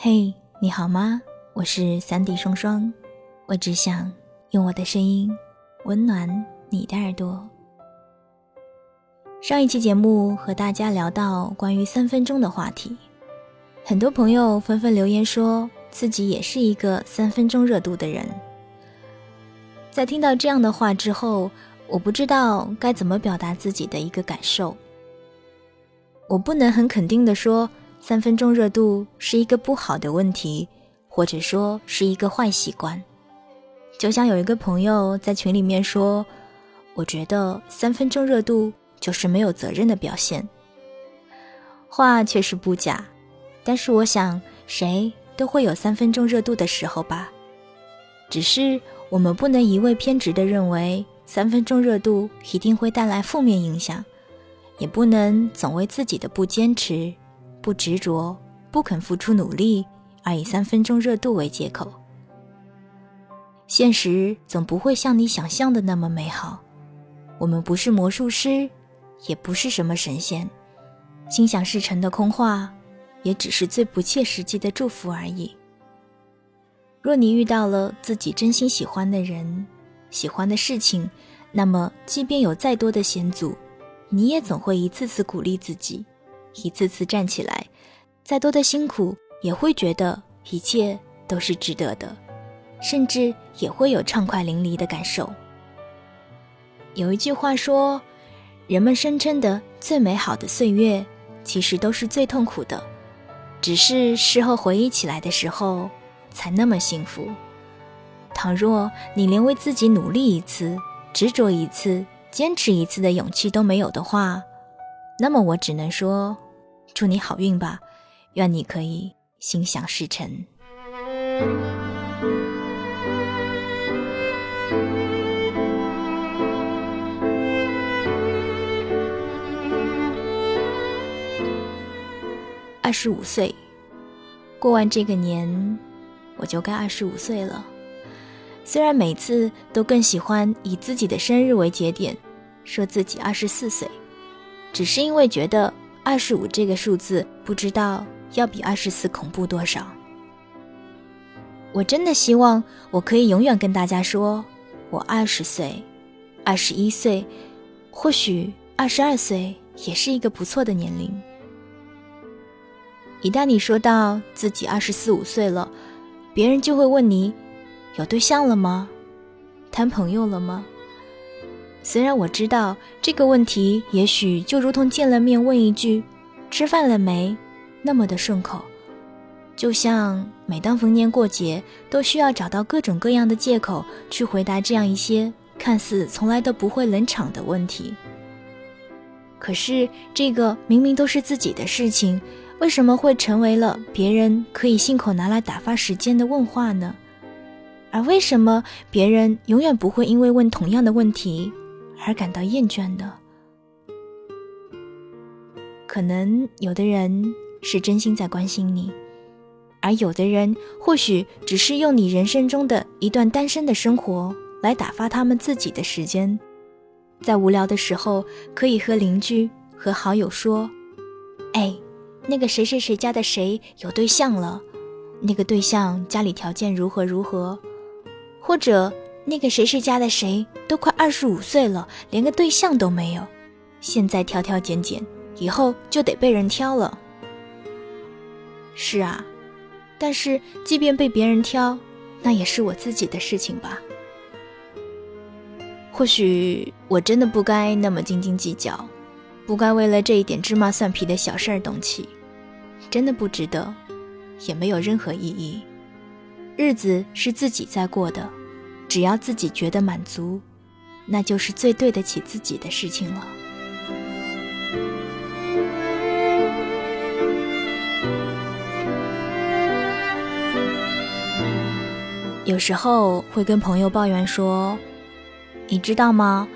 嘿，你好吗？我是三 D 双双，我只想用我的声音温暖你的耳朵。上一期节目和大家聊到关于三分钟的话题，很多朋友纷纷留言说自己也是一个三分钟热度的人。在听到这样的话之后，我不知道该怎么表达自己的一个感受。我不能很肯定的说。三分钟热度是一个不好的问题，或者说是一个坏习惯。就像有一个朋友在群里面说：“我觉得三分钟热度就是没有责任的表现。”话确实不假，但是我想谁都会有三分钟热度的时候吧。只是我们不能一味偏执的认为三分钟热度一定会带来负面影响，也不能总为自己的不坚持。不执着，不肯付出努力，而以三分钟热度为借口。现实总不会像你想象的那么美好。我们不是魔术师，也不是什么神仙，心想事成的空话，也只是最不切实际的祝福而已。若你遇到了自己真心喜欢的人、喜欢的事情，那么即便有再多的险阻，你也总会一次次鼓励自己。一次次站起来，再多的辛苦也会觉得一切都是值得的，甚至也会有畅快淋漓的感受。有一句话说，人们声称的最美好的岁月，其实都是最痛苦的，只是事后回忆起来的时候，才那么幸福。倘若你连为自己努力一次、执着一次、坚持一次的勇气都没有的话，那么我只能说。祝你好运吧，愿你可以心想事成。二十五岁，过完这个年，我就该二十五岁了。虽然每次都更喜欢以自己的生日为节点，说自己二十四岁，只是因为觉得。二十五这个数字，不知道要比二十四恐怖多少。我真的希望我可以永远跟大家说，我二十岁、二十一岁，或许二十二岁也是一个不错的年龄。一旦你说到自己二十四五岁了，别人就会问你，有对象了吗？谈朋友了吗？虽然我知道这个问题，也许就如同见了面问一句“吃饭了没”那么的顺口，就像每当逢年过节，都需要找到各种各样的借口去回答这样一些看似从来都不会冷场的问题。可是，这个明明都是自己的事情，为什么会成为了别人可以信口拿来打发时间的问话呢？而为什么别人永远不会因为问同样的问题？而感到厌倦的，可能有的人是真心在关心你，而有的人或许只是用你人生中的一段单身的生活来打发他们自己的时间，在无聊的时候可以和邻居和好友说：“哎，那个谁谁谁家的谁有对象了，那个对象家里条件如何如何，或者。”那个谁谁家的谁都快二十五岁了，连个对象都没有，现在挑挑拣拣，以后就得被人挑了。是啊，但是即便被别人挑，那也是我自己的事情吧。或许我真的不该那么斤斤计较，不该为了这一点芝麻蒜皮的小事儿动气，真的不值得，也没有任何意义。日子是自己在过的。只要自己觉得满足，那就是最对得起自己的事情了。有时候会跟朋友抱怨说：“你知道吗？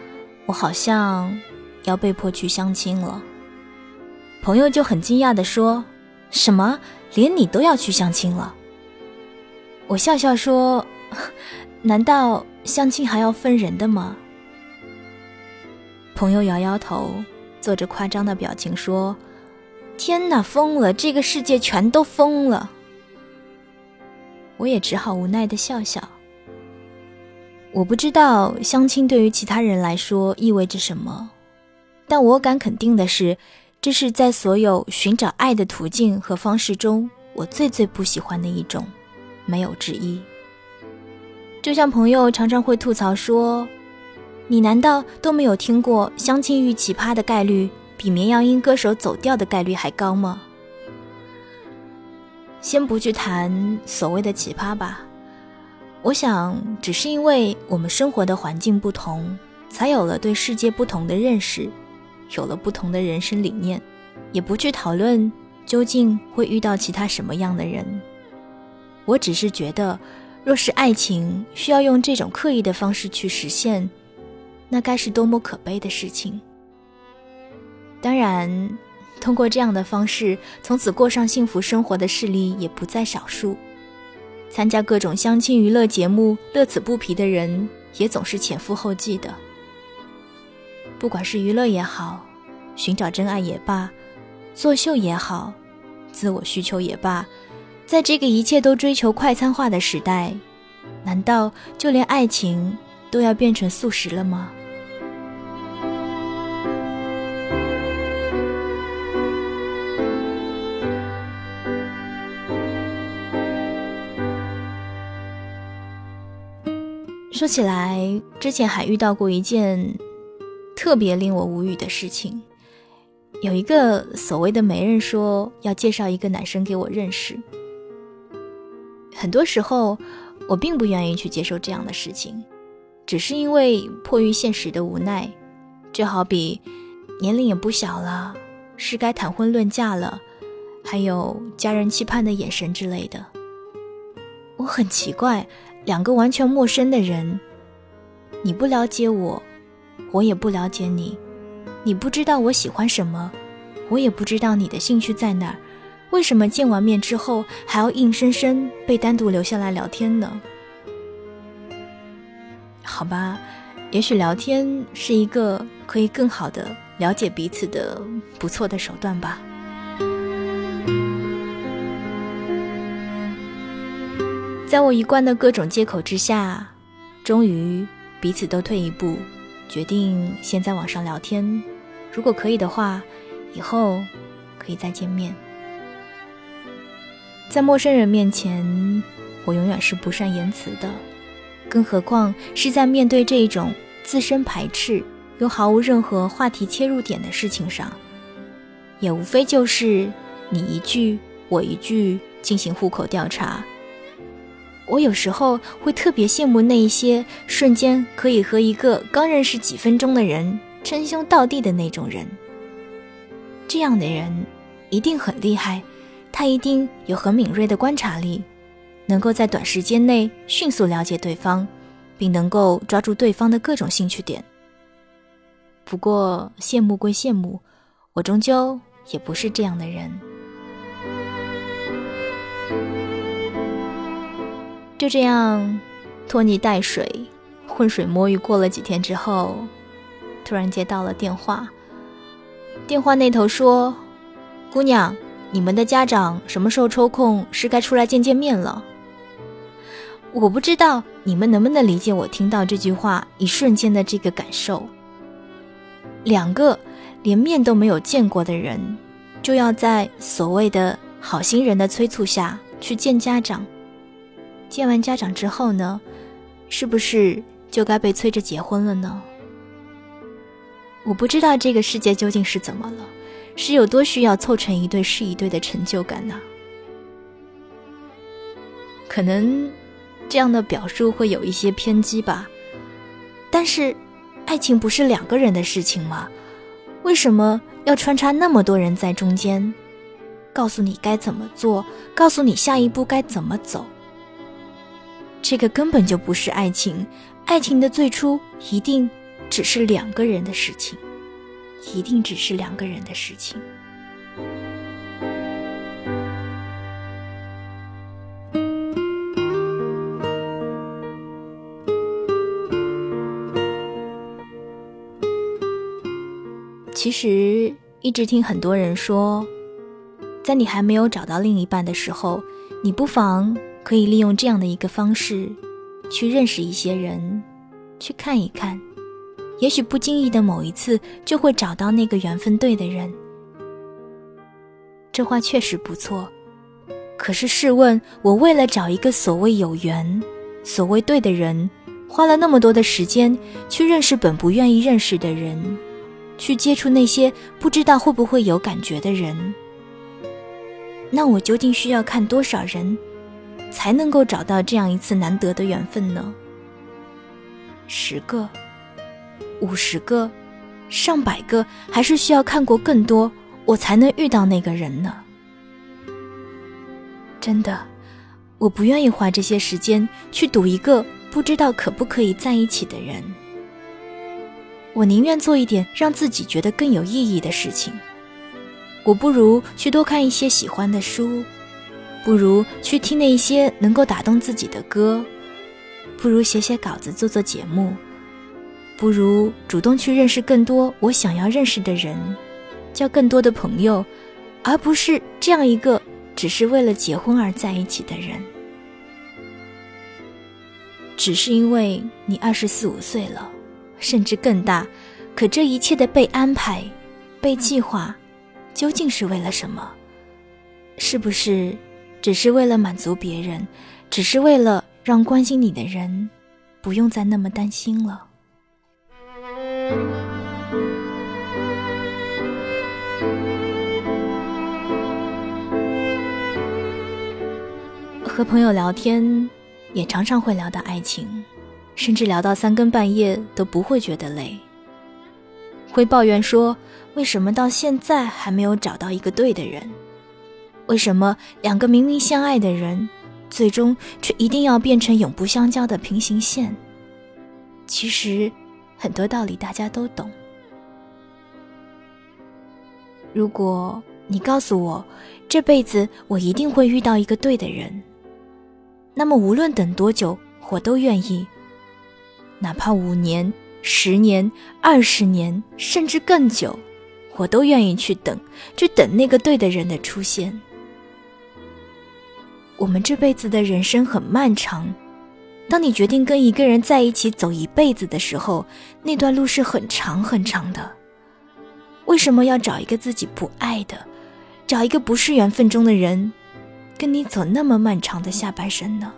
我好像要被迫去相亲了。”朋友就很惊讶的说：“什么？连你都要去相亲了？”我笑笑说。难道相亲还要分人的吗？朋友摇摇头，做着夸张的表情说：“天哪，疯了！这个世界全都疯了。”我也只好无奈的笑笑。我不知道相亲对于其他人来说意味着什么，但我敢肯定的是，这是在所有寻找爱的途径和方式中，我最最不喜欢的一种，没有之一。就像朋友常常会吐槽说：“你难道都没有听过相亲遇奇葩的概率比绵羊音歌手走调的概率还高吗？”先不去谈所谓的奇葩吧。我想，只是因为我们生活的环境不同，才有了对世界不同的认识，有了不同的人生理念，也不去讨论究竟会遇到其他什么样的人。我只是觉得，若是爱情需要用这种刻意的方式去实现，那该是多么可悲的事情。当然，通过这样的方式从此过上幸福生活的事例也不在少数。参加各种相亲娱乐节目，乐此不疲的人也总是前赴后继的。不管是娱乐也好，寻找真爱也罢，作秀也好，自我需求也罢，在这个一切都追求快餐化的时代，难道就连爱情都要变成素食了吗？说起来，之前还遇到过一件特别令我无语的事情。有一个所谓的媒人说要介绍一个男生给我认识。很多时候，我并不愿意去接受这样的事情，只是因为迫于现实的无奈。就好比年龄也不小了，是该谈婚论嫁了，还有家人期盼的眼神之类的。我很奇怪。两个完全陌生的人，你不了解我，我也不了解你，你不知道我喜欢什么，我也不知道你的兴趣在哪儿，为什么见完面之后还要硬生生被单独留下来聊天呢？好吧，也许聊天是一个可以更好的了解彼此的不错的手段吧。在我一贯的各种借口之下，终于彼此都退一步，决定先在网上聊天。如果可以的话，以后可以再见面。在陌生人面前，我永远是不善言辞的，更何况是在面对这种自身排斥又毫无任何话题切入点的事情上，也无非就是你一句我一句进行户口调查。我有时候会特别羡慕那一些瞬间可以和一个刚认识几分钟的人称兄道弟的那种人。这样的人一定很厉害，他一定有很敏锐的观察力，能够在短时间内迅速了解对方，并能够抓住对方的各种兴趣点。不过羡慕归羡慕，我终究也不是这样的人。就这样，拖泥带水、浑水摸鱼过了几天之后，突然接到了电话。电话那头说：“姑娘，你们的家长什么时候抽空？是该出来见见面了。”我不知道你们能不能理解我听到这句话一瞬间的这个感受。两个连面都没有见过的人，就要在所谓的好心人的催促下去见家长。见完家长之后呢，是不是就该被催着结婚了呢？我不知道这个世界究竟是怎么了，是有多需要凑成一对是一对的成就感呢？可能这样的表述会有一些偏激吧，但是爱情不是两个人的事情吗？为什么要穿插那么多人在中间，告诉你该怎么做，告诉你下一步该怎么走？这个根本就不是爱情，爱情的最初一定只是两个人的事情，一定只是两个人的事情。其实一直听很多人说，在你还没有找到另一半的时候，你不妨。可以利用这样的一个方式，去认识一些人，去看一看，也许不经意的某一次就会找到那个缘分对的人。这话确实不错，可是试问，我为了找一个所谓有缘、所谓对的人，花了那么多的时间去认识本不愿意认识的人，去接触那些不知道会不会有感觉的人，那我究竟需要看多少人，才能够找到这样一次难得的缘分呢？十个、五十个、上百个，还是需要看过更多？我才能遇到那个人呢。真的，我不愿意花这些时间去赌一个不知道可不可以在一起的人。我宁愿做一点让自己觉得更有意义的事情。我不如去多看一些喜欢的书，不如去听那些能够打动自己的歌，不如写写稿子做做节目，不如主动去认识更多我想要认识的人。交更多的朋友，而不是这样一个只是为了结婚而在一起的人。只是因为你二十四五岁了，甚至更大，可这一切的被安排、被计划，究竟是为了什么？是不是只是为了满足别人？只是为了让关心你的人不用再那么担心了？和朋友聊天，也常常会聊到爱情，甚至聊到三更半夜都不会觉得累。会抱怨说：“为什么到现在还没有找到一个对的人？为什么两个明明相爱的人，最终却一定要变成永不相交的平行线？”其实，很多道理大家都懂。如果你告诉我，这辈子我一定会遇到一个对的人。那么，无论等多久，我都愿意。哪怕五年、十年、二十年，甚至更久，我都愿意去等，去等那个对的人的出现。我们这辈子的人生很漫长，当你决定跟一个人在一起走一辈子的时候，那段路是很长很长的。为什么要找一个自己不爱的，找一个不是缘分中的人？跟你走那么漫长的下半生呢？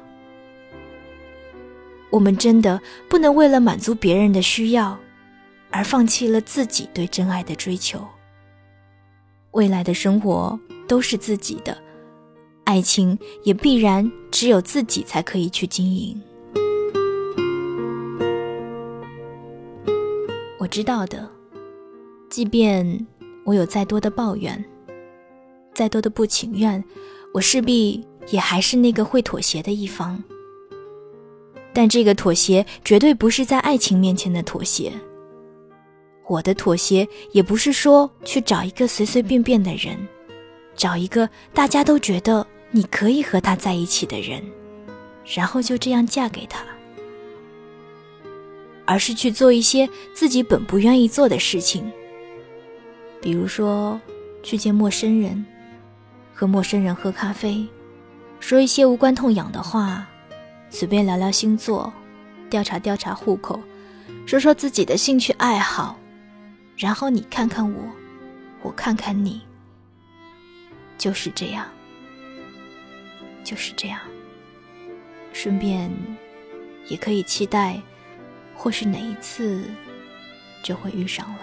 我们真的不能为了满足别人的需要，而放弃了自己对真爱的追求。未来的生活都是自己的，爱情也必然只有自己才可以去经营。我知道的，即便我有再多的抱怨，再多的不情愿。我势必也还是那个会妥协的一方，但这个妥协绝对不是在爱情面前的妥协。我的妥协也不是说去找一个随随便便的人，找一个大家都觉得你可以和他在一起的人，然后就这样嫁给他，而是去做一些自己本不愿意做的事情，比如说去见陌生人。和陌生人喝咖啡，说一些无关痛痒的话，随便聊聊星座，调查调查户口，说说自己的兴趣爱好，然后你看看我，我看看你，就是这样，就是这样。顺便，也可以期待，或是哪一次就会遇上了。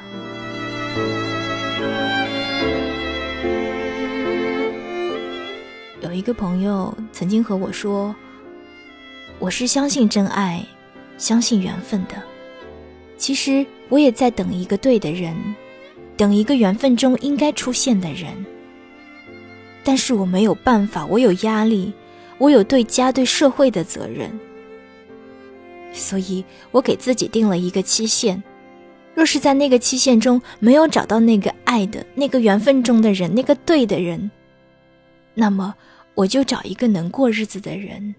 有一个朋友曾经和我说：“我是相信真爱，相信缘分的。其实我也在等一个对的人，等一个缘分中应该出现的人。但是我没有办法，我有压力，我有对家、对社会的责任，所以我给自己定了一个期限。若是在那个期限中没有找到那个爱的、那个缘分中的人，那个对的人，那么……”我就找一个能过日子的人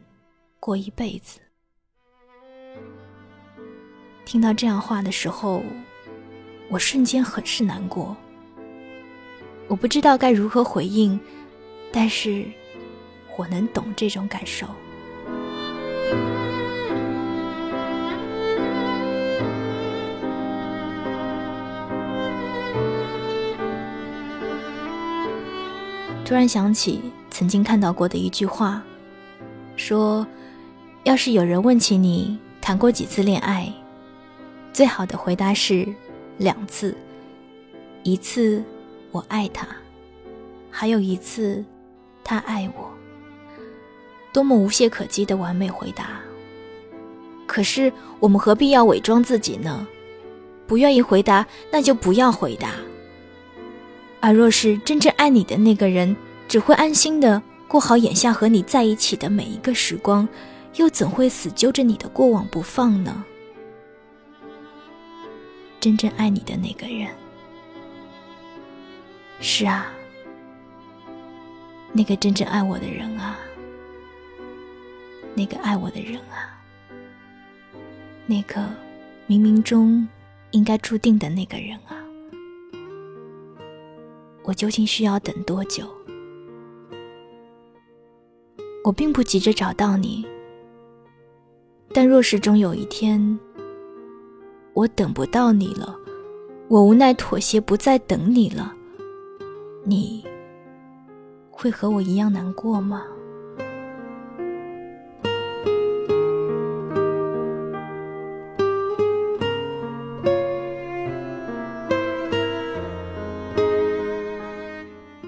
过一辈子。听到这样话的时候我瞬间很是难过。我不知道该如何回应但是我能懂这种感受。突然想起曾经看到过的一句话，说：“要是有人问起你谈过几次恋爱，最好的回答是两次，一次我爱他，还有一次他爱我。”多么无懈可击的完美回答！可是我们何必要伪装自己呢？不愿意回答，那就不要回答。而若是真正爱你的那个人，只会安心的过好眼下和你在一起的每一个时光，又怎会死揪着你的过往不放呢？真正爱你的那个人，是啊，那个真正爱我的人啊。那个爱我的人啊，那个冥冥中应该注定的那个人啊，我究竟需要等多久？我并不急着找到你，但若是终有一天我等不到你了，我无奈妥协，不再等你了，你会和我一样难过吗？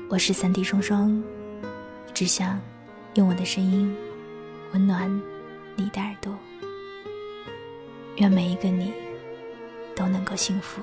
我是三弟双双，只想用我的声音温暖你的耳朵。愿每一个你都能够幸福。